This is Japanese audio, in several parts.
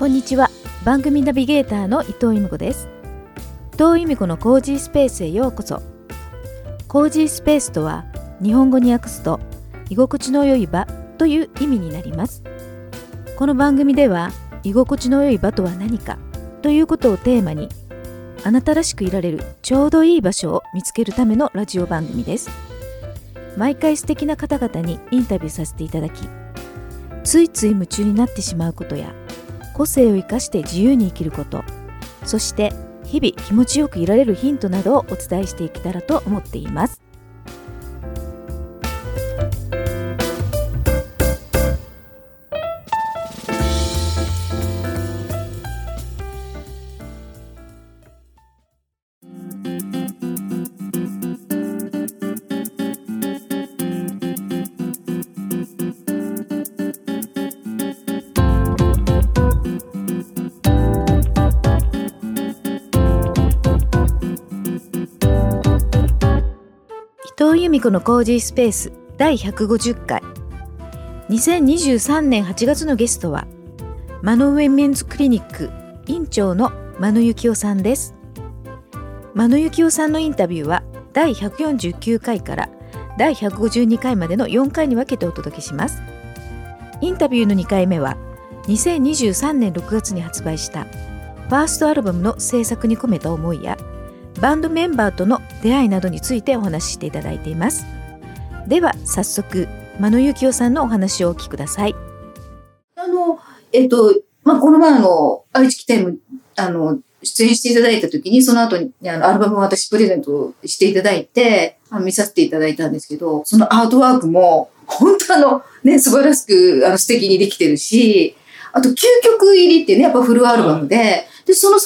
こんにちは。番組ナビゲーターの伊藤由美子です。伊藤由美子のコージースペースへようこそ。コージースペースとは日本語に訳すと居心地の良い場という意味になります。この番組では居心地の良い場とは何かということをテーマにあなたらしくいられるちょうどいい場所を見つけるためのラジオ番組です。毎回素敵な方々にインタビューさせていただきついつい夢中になってしまうことや個性を生かして自由に生きること。そして日々気持ちよくいられるヒントなどをお伝えしていけたらと思っています。美子のコージースペース第150回。2023年8月のゲストはマノウェンメンズクリニック院長の真野幸男さんです。真野幸男さんのインタビューは第149回から第152回までの4回に分けてお届けします。インタビューの2回目は2023年6月に発売したファーストアルバムの制作に込めた思いやバンドメンバーとの出会いなどについてお話ししていただいています。では早速真野幸男さんのお話をお聞きください。あの、えっと、まあ、この前あの、愛知来ても、あの、出演していただいた時に、その後に、あの、アルバムを私プレゼントしていただいて、あ見させていただいたんですけど、そのアートワークも、本当あの、ね、素晴らしく、あの、素敵にできてるし、あと、9曲入りってね、やっぱフルアルバムで、で、その3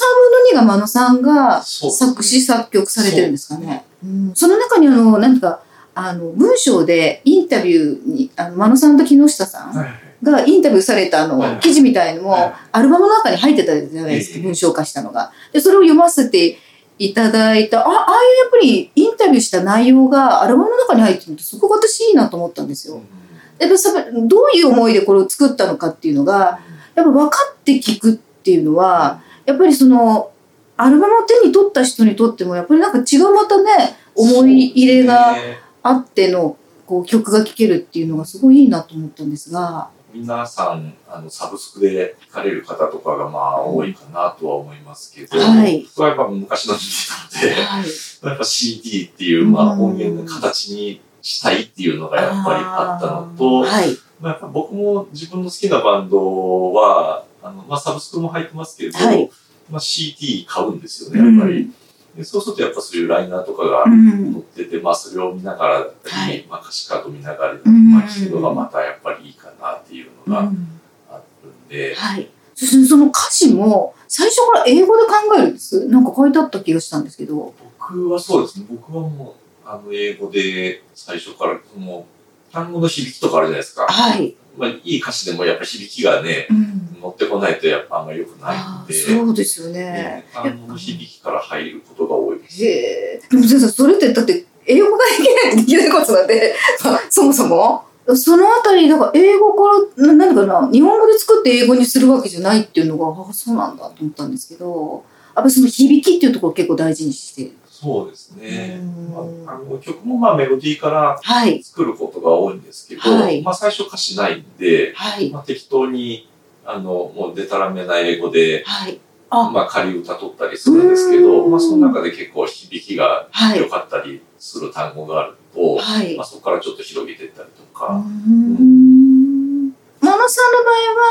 分の2が真野さんが作詞作曲されてるんですかね。うん。その中にあの、なんか、あの、文章でインタビューに、あの、真野さんと木下さん、はいはいがインタビューされたあの、はい記事みたいのも、はいアルバムの中に入ってたじゃないですか、ええ文章化したのが。で、それを読ませていただいた、あ、ああいうやっぱりインタビューした内容がアルバムの中に入ってるのってすごく私いいなと思ったんですよ。やっぱさどういう思いでこれを作ったのかっていうのが、やっぱ分かって聞くっていうのは、やっぱりその、アルバムを手に取った人にとっても、やっぱりなんか違うまたね、思い入れがあっての、こう曲が聴けるっていうのがすごいいいなと思ったんですが、皆さんあのサブスクで聞かれる方とかがまあ多いかなとは思いますけど、はい僕はやっぱ昔の人間なので、はい。やっぱ CD っていう、まあ、うん音源の形にしたいっていうのがやっぱりあったのと、はい。まあ、僕も自分の好きなバンドはあの、まあ、サブスクも入ってますけど、はいまあ、CD 買うんですよねやっぱり。でそうするとやっぱそういうライナーとかがうん載ってて、まあ、それを見ながらだったり、はいまあ、歌詞カード見ながら、んまあ、聞くのがまたやっぱりいいかなっていうのがうんあるんで、はい。そしてその歌詞も最初から英語で考えるんです？なんか書いてあった気がしたんですけど。僕はそうですね僕はもうあの英語で最初からその単語の響きとかあるじゃないですか、はい。まあ、いい歌詞でもやっぱ響きがねうん。乗ってこないとやっぱあんまり良くないああ、んで。そうですよねね。単語の響きから入ることが多いです。へえ。でも先生、それってだって英語ができないとできないことなんで、まあそもそも？そのあたり、だから英語から、な何かな、日本語で作って英語にするわけじゃないっていうのが、ああ、そうなんだと思ったんですけど、やっぱりその響きっていうところを結構大事にして。そうですね。うんまあ、あの曲もまあメロディーからはい。作ることが多いんですけど、はいまあ最初歌詞ないんで、はい。まあ、適当にあのもうデタラメな英語で、はい。あ、まあ、仮歌取ったりするんですけど、うんまあ、その中で結構響きがはい良。かったりする単語があると、はいまあ、。そこからちょっと広げていったりとうか、ん真野さんの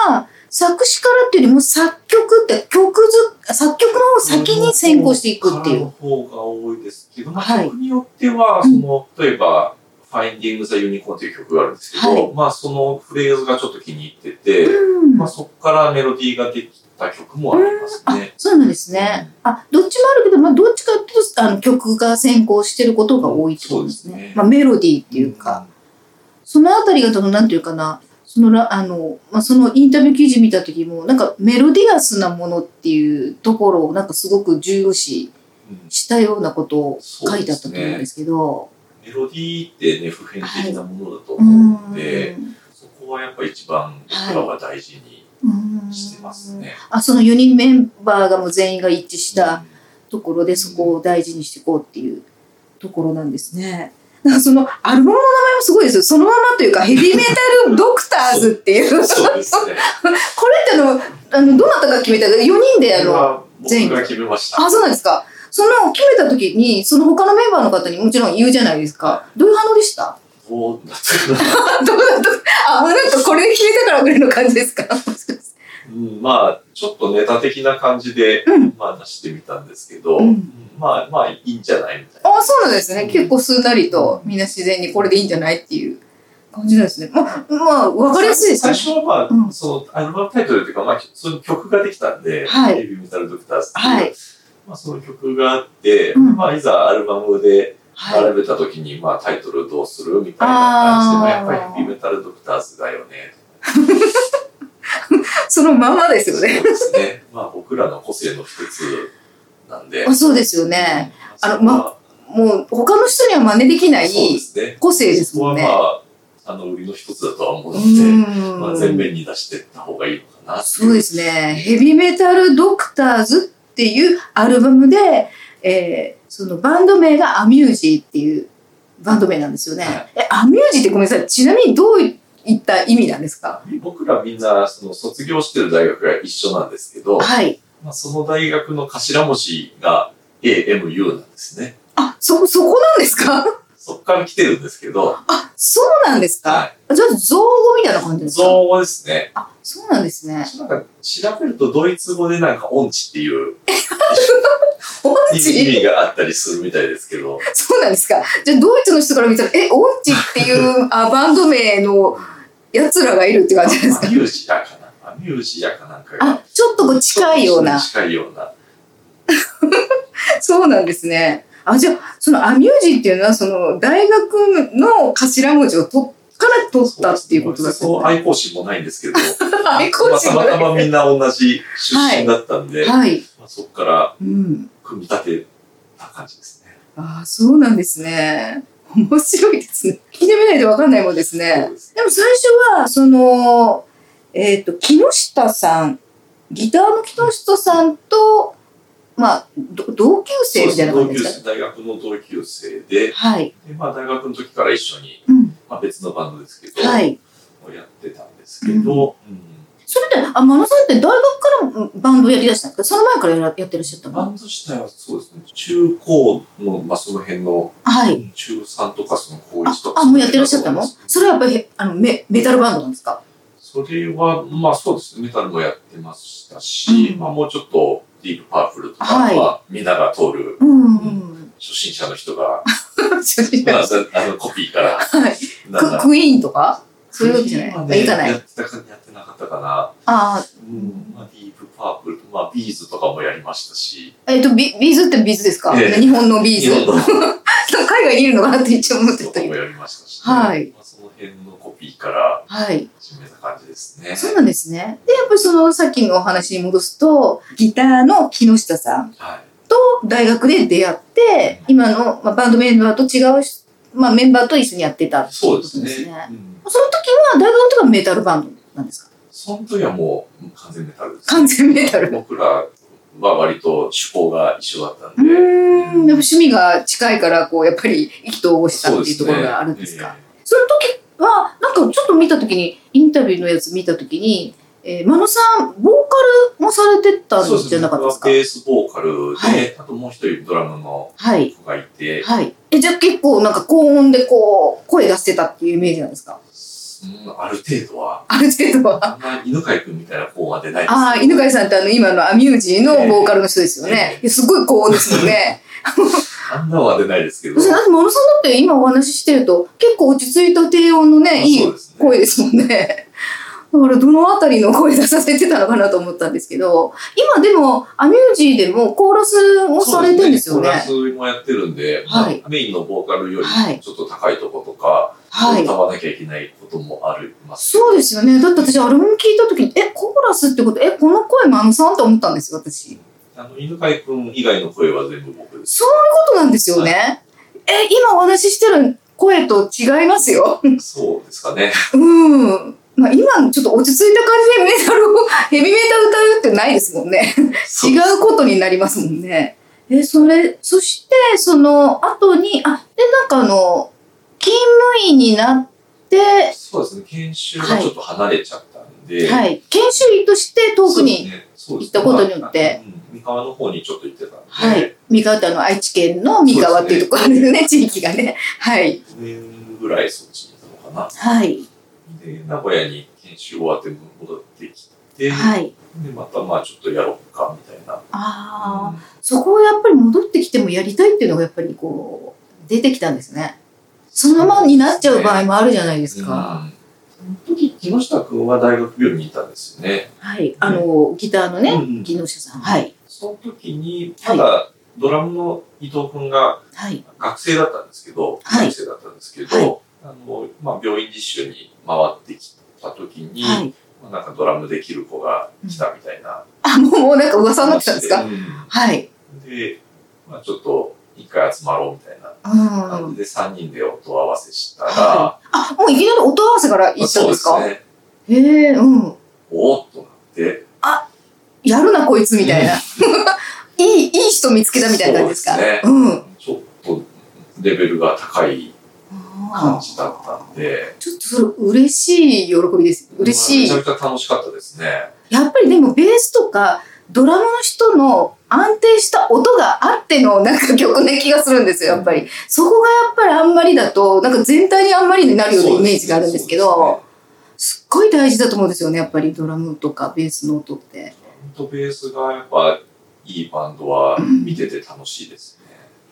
場合は作詞からっていうよりも作曲って曲ず作曲の方を先に先行していくっていう。の方が多いですけど、まあ、はい曲によっては、その、例えば、Finding the Unicorn という曲があるんですけど、はい。まあそのフレーズがちょっと気に入ってて、うん。まあそこからメロディーができた曲もありますあね。そうなんですね。あどっちもあるけど、まあ、どっちかっていうとあの曲が先行してることが多いってことですね。そうですね。まあ、メロディーっていうか、そのあたりがそのなんていうかな。そのらあの、まあ、そのインタビュー記事見た時もなんかメロディアスなものっていうところをなんかすごく重要視うんしたようなことを書いてあったと思うんですけど。メロディーってね、普遍的なものだと思うので、うんそこはやっぱ一番僕らは大事にうんしてますね。あ、その4人メンバーがもう全員が一致したところでそこを大事にしていこうっていうところなんですね。だからそのアルバムの名前もすごいですよ。そのままというかヘビーメタルドクターズっていう。これっそうですね。てあの、あの、どなたが決めたか、4人であの、は全員僕が決めました。あ、そうなんですか。その決めた時に、その他のメンバーの方にもちろん言うじゃないですか。どういう反応でした？どうだった。どうだったあ、もうなんかこれ決めたからぐらいの感じですか？うんまあ、ちょっとネタ的な感じで、うんまあ出してみたんですけど、うんうんまあ、まあいいんじゃないみたいな。あ、そうなんですね。結構すんなりと、みんな自然にこれでいいんじゃないっていう感じなんですね。まあ、まあ、わかりやすいですね最。初はまあ、うんそのアルバムタイトルっていうか、まあ、その曲ができたんで、はいヘビーメタルドクターズっていう、はいまあ、その曲があって、うんまあ、いざアルバムではい。並べた時に、まあ、タイトルどうするみたいな感じで、まあ、やっぱりヘビーメタルドクターズだよね。そのままですよね。そうですね。まあ、僕らの個性の一つなんで。あそうですよね。あのそこはもう、他の人には真似できない。個性ですもんね。そこはまあ、あの、売りの一つだとは思ううので、んまあ、前面に出していった方がいいのかなそうですね。ヘビーメタルドクターズっていうアルバムで、えーそのバンド名がアミュージーっていうバンド名なんですよね。はいえ、アミュージーってごめんなさい。ちなみにどういった意味なんですか？僕らみんな、その、卒業してる大学が一緒なんですけど、はい。まあ、その大学の頭文字が AMU なんですね。あ、そ、そこなんですか？そこから来てるんですけど、あ、そうなんですか、はじゃあ、造語みたいな感じですか？造語ですね。あ、そうなんですね。なんか調べるとドイツ語でなんか音痴っていう音意痴味があったりするみたいですけど、そうなんですかじゃあ、ドイツの人から見たら、え、音痴っていうあバンド名の奴らがいるって感じですか？アミュージアかなアミュージアかなんかがあ、ちょっとこう近いような。近いような。そうなんですね。あ、じゃあ、そのアミュージーっていうのは、その大学の頭文字をとから取ったっていうことだそう、愛好心もないんですけど、愛好まあたまたまみんな同じ出身だったんで、はい。まあ、そこからうん。組み立てた感じですね。ああ、そうなんですね。面白いですね。聞いてみないとわかんないもんですね。でも最初は、その、えっ、と、木下さん、ギターの木下さんと、まあ、ど同級生みたいな感じですか？大学の同級生で、はい。でまあ、大学の時から一緒に、うん。まあ、別のバンドですけど、はい。やってたんですけど、うん。それで、あ、真野さんって大学からバンドやりだしたんですか？その前からやらやってらっしゃったの？バンド自体はそうですね、中高の、まあ、その辺の、はい。中3とかその高1とかあ、あ、もうやってらっしゃったの？それはやっぱり、あの、メ、メタルバンドなんですか？それは、まあそうですね、メタルもやってましたし、うん。まあもうちょっとディープパープルとか、はい。まあみんなが通るうん、うん。初心者の人が、初心まあ者あのコピーから、はい。ククイーンとか？そういうわけじゃない？いかない。やってたか、やってなかったかな。あうん、まあディープパープルと、まあビーズとかもやりましたし、あ、えっ、と、ビビーズってビーズですか、ええ日本のビーズ。海外にいるのかなって一応思ってたもやりましたし、はいまあ、その辺のコピーからはい。始めた感じですね。そうなんですね。で、やっぱりそのさっきのお話に戻すと、ギターの木下さんはい。と大学で出会って、今の、まあ、バンドメンバーと違うし、まあ、メンバーと一緒にやってたってことですね。ですね。うんその時は、大学の時はメタルバンドなんですか？その時はもう完全メタルです、完全メタル。う僕らは割と趣向が一緒だったんーで。ん。やっぱ趣味が近いから、こう、やっぱり意気投合したっていうところがあるんですか？その時は、なんかちょっと見た時に、インタビューのやつ見た時に、えー、真野さん、ボーカルもされてたんじゃなかったですか？ベースボーカルで、はいあともう一人ドラムのはい。子がいて、はい。え、じゃあ結構なんか高音でこう、声出してたっていうイメージなんですか？うんある程度は、ある程度は。あんま犬飼君みたいな子は出ないですああ、犬飼さんってあの、今のアミュージーのボーカルの人ですよね。ええいやすごい高音ですよね。あんなは出ないですけど。だって、真野さんだって今お話ししてると、結構落ち着いた低音のね、いい声ですもんね。だから、どのあたりの声出させてたのかなと思ったんですけど、今でも、アミュージーでもコーラスもされてるんですよね。コーラスもやってるんで、はいまあメインのボーカルよりはいちょっと高いとことか、はい。歌わなきゃいけないこともあります。そうですよね。だって私、アルバム聞いた時に、え、コーラスってこと、え、この声真野さんって思ったんですよ、私。あの、犬飼君以外の声は全部僕です。そういうことなんですよね。え、今お話ししてる声と違いますよ。そうですかね。うん。まあ今ちょっと落ち着いた感じでメタルを、ヘビメタ歌うってないですもんね。違うことになりますもんね。え、それ、そして、その後に、あ、で、なんかあの、勤務医になって、そうですね。研修がちょっと離れちゃったんで。はい。研修医として遠くに、行ったことによって。三河の方にちょっと行ってたんで。はい。三河ってあの、愛知県の三河っていうところあるんですね、地域がね。はい。1年ぐらいそっちにいたのかはい。な。で、名古屋に研修終わって戻ってきて、はい。で、またまあちょっとやろうかみたいな。ああ、そこをやっぱり戻ってきてもやりたいっていうのがやっぱりこう、出てきたんですね。そのままになっちゃう場合もあるじゃないですか。うんその時、木下君は大学病院にいたんですよね。はい。あの、ギターのね、うん木下さん。はい。その時に、はいまだドラムの伊藤君がはい。学生だったんですけど、はい学生だったんですけど、はいあの、まあ、病院実習に回ってきた時に、はい。まあなんかドラムできる子が来たみたいなあ、もう、もうなんか噂になってたんですか話ではい。うんで、まあ、ちょっと一回集まろうみたいなうん。感じで3人で音合わせしたら、はあ、もういきなり音合わせから行ったんですか？そうですね。へえ、うん。おーっとなって、やるな、こいつ、みたいな。いい、いい人見つけたみたいな感じですか？そうですねうん。ちょっとレベルが高い感じだったんで、ちょっとそれ嬉しい喜びです。嬉しい。まあめちゃめちゃ楽しかったですね。やっぱりでもベースとかドラムの人の安定した音があってのなんか曲な気がするんですよ、やっぱり。そこがやっぱりあんまりだと、なんか全体にあんまりになるようなイメージがあるんですけど、すっごい大事だと思うんですよね、やっぱりドラムとかベースの音って。ドラムとベースがやっぱいいバンドは見てて楽しいですね。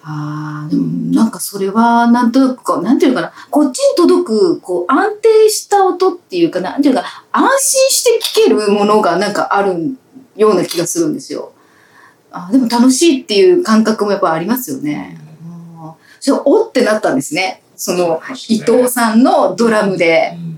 ああ、でもなんかそれはなんとなくこう、なんていうのかな、こっちに届く、こう、安定した音っていうか、なんていうか、安心して聴けるものがなんかあるような気がするんですよ。あーでも楽しいっていう感覚もやっぱありますよね。うんそれおってなったんですね。その、伊藤さんのドラムで。うん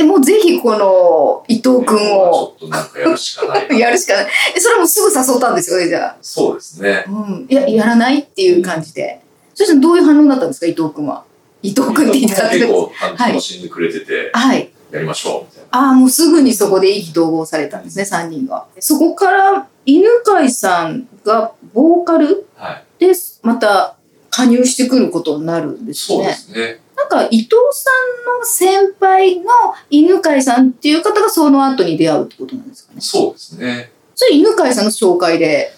でもうぜひこの伊藤くんちをやるしかないな。やるしかない。えそれはもうすぐ誘ったんですよね、じゃあ。そうですね。うん、いや、やらないっていう感じで。そしたらどういう反応だったんですか、伊藤君は？伊藤君って言ったって結構楽しんでくれてて、はい。やりましょうみたいああ、もうすぐにそこで意気投合されたんですね、3人が。そこから、犬飼さんがボーカルな。はい。で、また加入してくることになるんですそうでね。すね。なんか、伊藤さんの先輩の犬飼さんっていう方がその後に出会うってことなんですかね。そうですね。それ犬飼さんの紹介で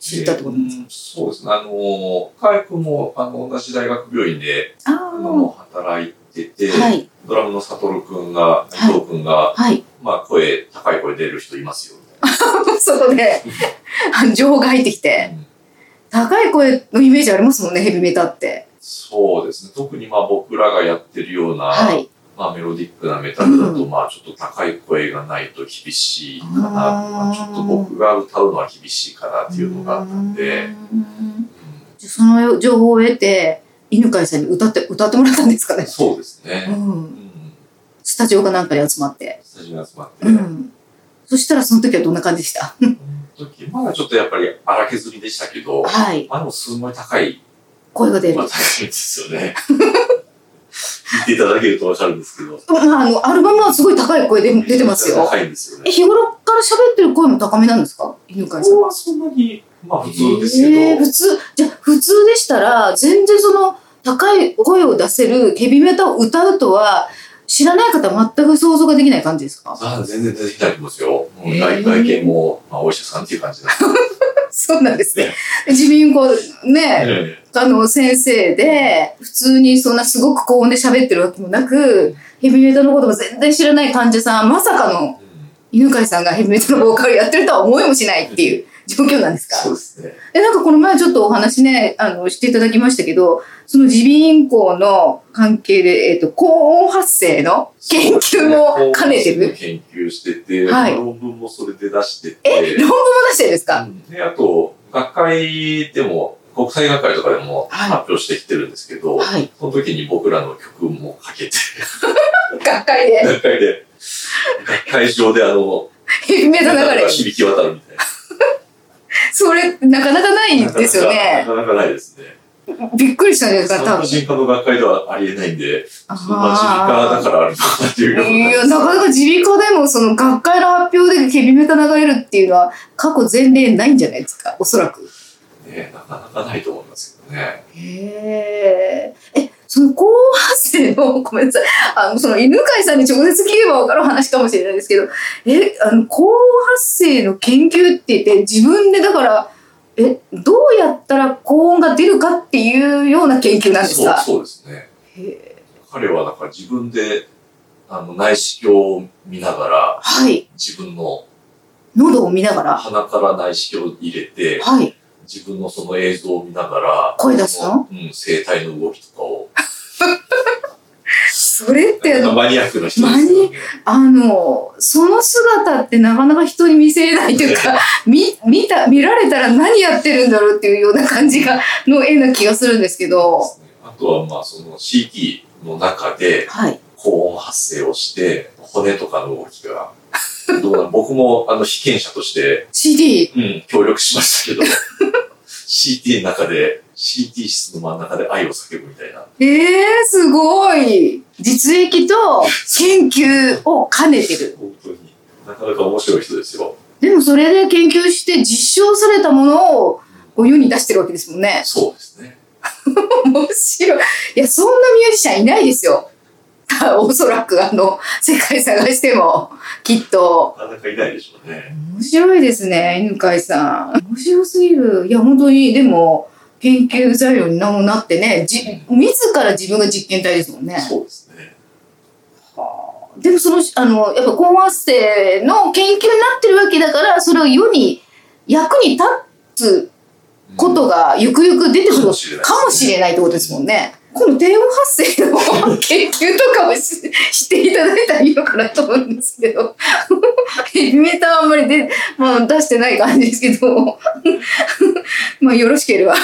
知ったってことなんですか、うんそうですね。あの、カイ君もあの同じ大学病院でああの働いてて、あ、はい、ドラムの悟君が、伊はい藤君が、はい。まあ声、高い声出る人いますよ。そこで、情報が入ってきて、うん高い声のイメージありますもんね、ヘビメタって。そうですね。特にまあ僕らがやってるような、はい。まあメロディックなメタルだと、うんまあちょっと高い声がないと厳しいかな。あーまあちょっと僕が歌うのは厳しいかなっていうのがあったんで、うんその情報を得て、犬飼さんに歌って、歌ってもらったんですかね？そうですう。ね。うんん。スタジオかなんかに集まって。スタジオに集まって、うん。そしたらその時はどんな感じでした？時、まだちょっとやっぱり荒削りでしたけど、はい。あのすごい高い、声が出る。まあ高いですよね。聞いていただけるとわかるんですけど。まあ、あの、アルバムはすごい高い声で出てますよ。高いんですよえ、ね。日頃から喋ってる声も高めなんですか？犬飼さんそんなに、まあ普通ですけど、えー普通、じゃあ普通でしたら、全然その高い声を出せるヘビメタを歌うとは、知らない方は全く想像ができない感じですか？あ全然出てきたりますよ。外外見も、まあ、お医者さんっていう感じなんですそうなんですねね。自民公ね、ね。あの先生で、普通にそんなすごく高音で喋ってるわけもなく、ヘビメタのことも全然知らない患者さん、まさかのうん犬飼さんがヘビメタのボーカルやってるとは思いもしないっていう状況なんですか？そうですね。で、なんかこの前ちょっとお話ね、あの、していただきましたけど、その耳鼻咽喉の関係で、えっ、と、高音発声の研究も兼ねてる？研究してて、はい論文もそれで出してて、え、論文も出してるんですか、うんで、あと、学会でも、国際学会とかでもはい発表してきてるんですけど、はい。その時に僕らの曲もかけて、学会で？学会で、学会上であの。響き渡るみたいな。それ、なかなかないですよね。なかなかないですね。びっくりしたんじゃないですか、多分。産婦人科の学会ではありえないんで、あそんな耳鼻科だからあるのかなっていういや、な。なかなか耳鼻科でもその学会の発表でヘビメタ流れるっていうのは過去前例ないんじゃないですか、おそらく。ね、なかなかないと思いますけどね。へえ。え、その高発生の、ごめんなさい。あの、その犬飼さんに直接聞けば分かる話かもしれないですけど、え、あの、高発生の研究って言って、自分でだから、え、どうやったら高音が出るかっていうような研究なんですそうかそうですね。へ彼はだから自分であの内視鏡を見ながら、はい。自分の喉を見ながら？鼻から内視鏡を入れて、はい。自分のその映像を見ながら、声出すの？そうん、声帯の動きとかを。それってマニアックな人です。あの、その姿ってなかなか人に見せれないというか、見、見た、見られたら何やってるんだろうっていうような感じが、の絵な気がするんですけど、あとはまあその CT の中ではい。高音発生をして、骨とかの動きが、どうな 僕もあの被験者として、CD、うん、協力しましたけど、CT の中で、CT 室の真ん中で愛を叫ぶみたいな。ええー、すごい実益と研究を兼ねてる。本当になかなか面白い人ですよ。でもそれで研究して実証されたものをこう世に出してるわけですもんね。そうですね。面白い。いや、そんなミュージシャンいないですよ。おそらくあの、世界探しても、きっと。なかなかいないでしょうね。面白いですね、犬飼さん。面白すぎる。いや、本当に、でも、研究材料にもなってね、じ、自ら自分が実験体ですもんね。そうですね。でもその、あの、やっぱ高発生の研究になってるわけだから、それを世に役に立つことがゆくゆく出てくるかもしれないですねかもしれないってことですもんね。この低音発生の研究とかをししていただいたらいいのかなと思うんですけど、ヘビメーターはあんまりで、まあ、出してない感じですけど、まあよろしければ、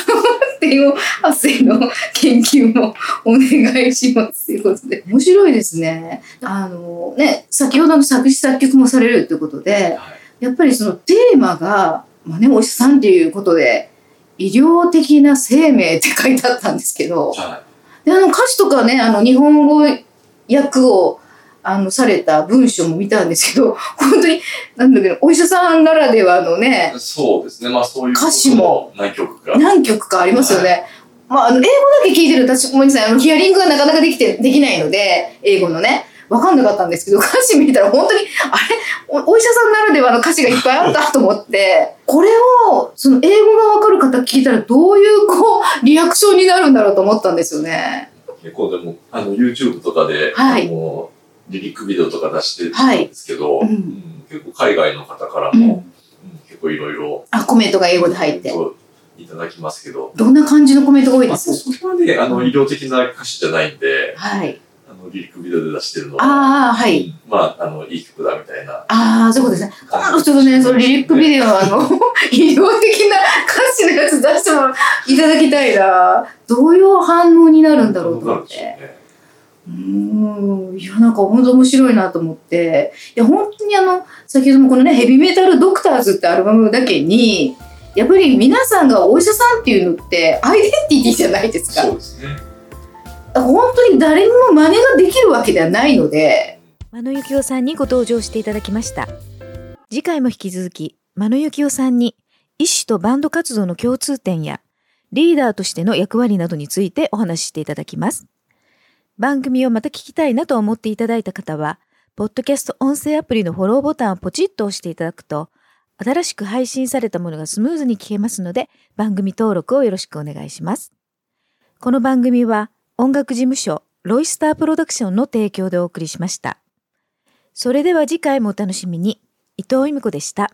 低音発生の研究もお願いしますということで。面白いですね。あのね、先ほどの作詞作曲もされるということで、はい。やっぱりそのテーマが、まあね、お医者さんっていうことで、医療的な生命って書いてあったんですけど、はで、あの歌詞とかね、あの日本語訳を、あの、された文章も見たんですけど、本当に、なんだけど、お医者さんならではのねい。、そうですね。まあそういう歌詞も何曲か。何曲かありますよね。まあ、あの、英語だけ聞いてる私、ごめんなさい、あの、ヒアリングがなかなかできて、できないので、英語のね、わかんなかったんですけど、歌詞見たら本当に、あれ？おお医者さんならではの歌詞がいっぱいあったと思って、これを、その英語がわかる方聞いたらどういう、こう、リアクションになるんだろうと思ったんですよね。結構でも、あの、YouTube とかで、はいあの、リリックビデオとか出してるんはいですけど、うんうん結構海外の方からも、うん。うん結構いろいろあ、コメントが英語で入って。いただきますけど、どんな感じのコメントが多いまあ、ですそこはね、あの、医療的な歌詞じゃないんで、はい。あの、リリックビデオで出してるのは、ああ、はい。うんまあ、あの、いい曲だみたいな。ああ、そうですね。あの、ちょっとね、そのリリックビデオは、あの、医療的な歌詞のやつ出してもいただきたいな。どういう反応になるんだろうと思って。ね。うーん。いや、なんか本当面白いなと思って。いや、本当にあの、先ほどもこのね、ヘビメタルドクターズってアルバムだけに、やっぱり皆さんがお医者さんっていうのってアイデンティティじゃないですか。そうですね。本当に誰にも真似ができるわけではないので、真野幸男さんにご登場していただきました。次回も引き続き真野幸男さんに医師とバンド活動の共通点やリーダーとしての役割などについてお話ししていただきます。番組をまた聞きたいなと思っていただいた方はポッドキャスト音声アプリのフォローボタンをポチッと押していただくと新しく配信されたものがスムーズに聞けますので番組登録をよろしくお願いします。この番組は音楽事務所ロイスタープロダクションの提供でお送りしました。それでは次回もお楽しみに。伊藤由美子でした。